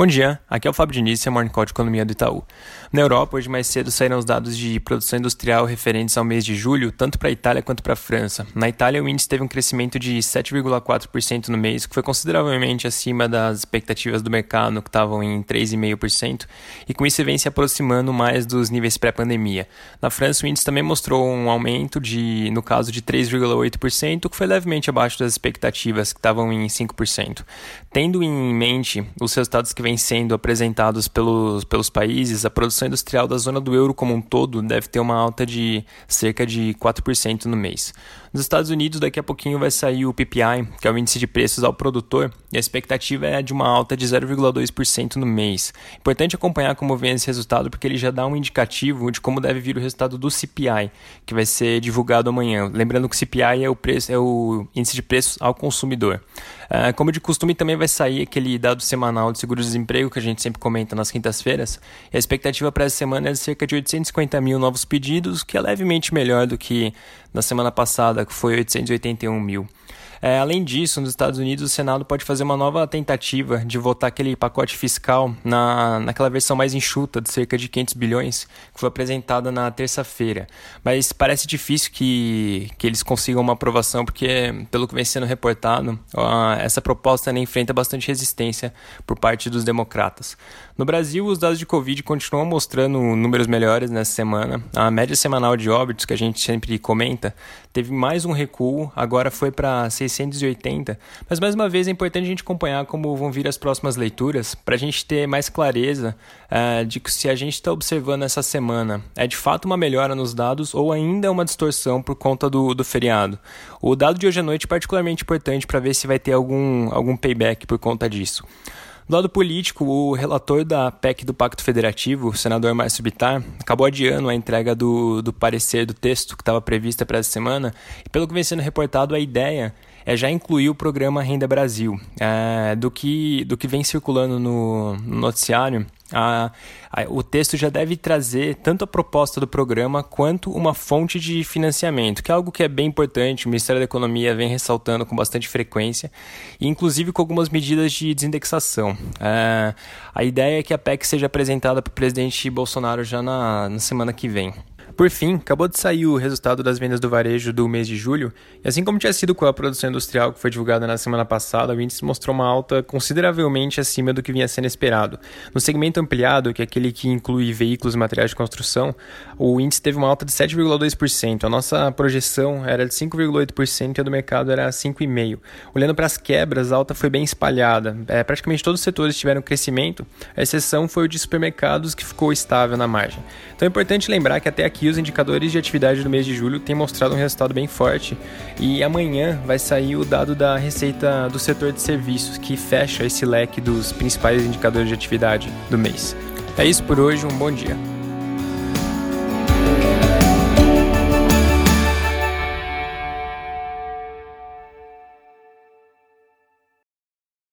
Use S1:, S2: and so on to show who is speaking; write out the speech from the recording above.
S1: Bom dia, aqui é o Fábio Diniz, é Morning Call de Economia do Itaú. Na Europa, hoje mais cedo saíram os dados de produção industrial referentes ao mês de julho, tanto para a Itália quanto para a França. Na Itália, o índice teve um crescimento de 7,4% no mês, que foi consideravelmente acima das expectativas do mercado, que estavam em 3,5%, e com isso vem se aproximando mais dos níveis pré-pandemia. Na França, o índice também mostrou um aumento de, no caso, de 3,8%, que foi levemente abaixo das expectativas, que estavam em 5%. Tendo em mente os resultados que vem sendo apresentados pelos, pelos países, a produção industrial da zona do euro como um todo deve ter uma alta de cerca de 4% no mês. Nos Estados Unidos, daqui a pouquinho vai sair o PPI, que é o índice de preços ao produtor, e a expectativa é de uma alta de 0,2% no mês. Importante acompanhar como vem esse resultado, porque ele já dá um indicativo de como deve vir o resultado do CPI, que vai ser divulgado amanhã. Lembrando que o CPI é o, preço, é o índice de preços ao consumidor. Uh, como de costume, também vai sair aquele dado semanal de seguro-desemprego que a gente sempre comenta nas quintas-feiras. E a expectativa para essa semana é de cerca de 850 mil novos pedidos, que é levemente melhor do que na semana passada, que foi 881 mil. É, além disso, nos Estados Unidos, o Senado pode fazer uma nova tentativa de votar aquele pacote fiscal na, naquela versão mais enxuta, de cerca de 500 bilhões, que foi apresentada na terça-feira. Mas parece difícil que, que eles consigam uma aprovação, porque, pelo que vem sendo reportado, ó, essa proposta enfrenta bastante resistência por parte dos democratas. No Brasil, os dados de Covid continuam mostrando números melhores nessa semana. A média semanal de óbitos, que a gente sempre comenta, teve mais um recuo, agora foi para 680. Mas mais uma vez é importante a gente acompanhar como vão vir as próximas leituras, para a gente ter mais clareza uh, de que se a gente está observando essa semana é de fato uma melhora nos dados ou ainda é uma distorção por conta do, do feriado. O dado de hoje à noite é particularmente importante para ver se vai ter algum, algum payback por conta disso. Do lado político, o relator da PEC do Pacto Federativo, o senador Márcio Bittar, acabou adiando a entrega do, do parecer do texto que estava prevista para essa semana, e pelo que vem sendo reportado, a ideia é já incluir o programa Renda Brasil. É, do, que, do que vem circulando no, no noticiário, a, a, o texto já deve trazer tanto a proposta do programa quanto uma fonte de financiamento, que é algo que é bem importante, o Ministério da Economia vem ressaltando com bastante frequência, e inclusive com algumas medidas de desindexação. É, a ideia é que a PEC seja apresentada para o presidente Bolsonaro já na, na semana que vem. Por fim, acabou de sair o resultado das vendas do varejo do mês de julho, e assim como tinha sido com a produção industrial que foi divulgada na semana passada, o índice mostrou uma alta consideravelmente acima do que vinha sendo esperado. No segmento ampliado, que é aquele que inclui veículos e materiais de construção, o índice teve uma alta de 7,2%. A nossa projeção era de 5,8% e a do mercado era 5,5%. Olhando para as quebras, a alta foi bem espalhada. É, praticamente todos os setores tiveram crescimento, a exceção foi o de supermercados, que ficou estável na margem. Então é importante lembrar que até aqui os indicadores de atividade do mês de julho têm mostrado um resultado bem forte e amanhã vai sair o dado da receita do setor de serviços que fecha esse leque dos principais indicadores de atividade do mês. É isso por hoje, um bom dia.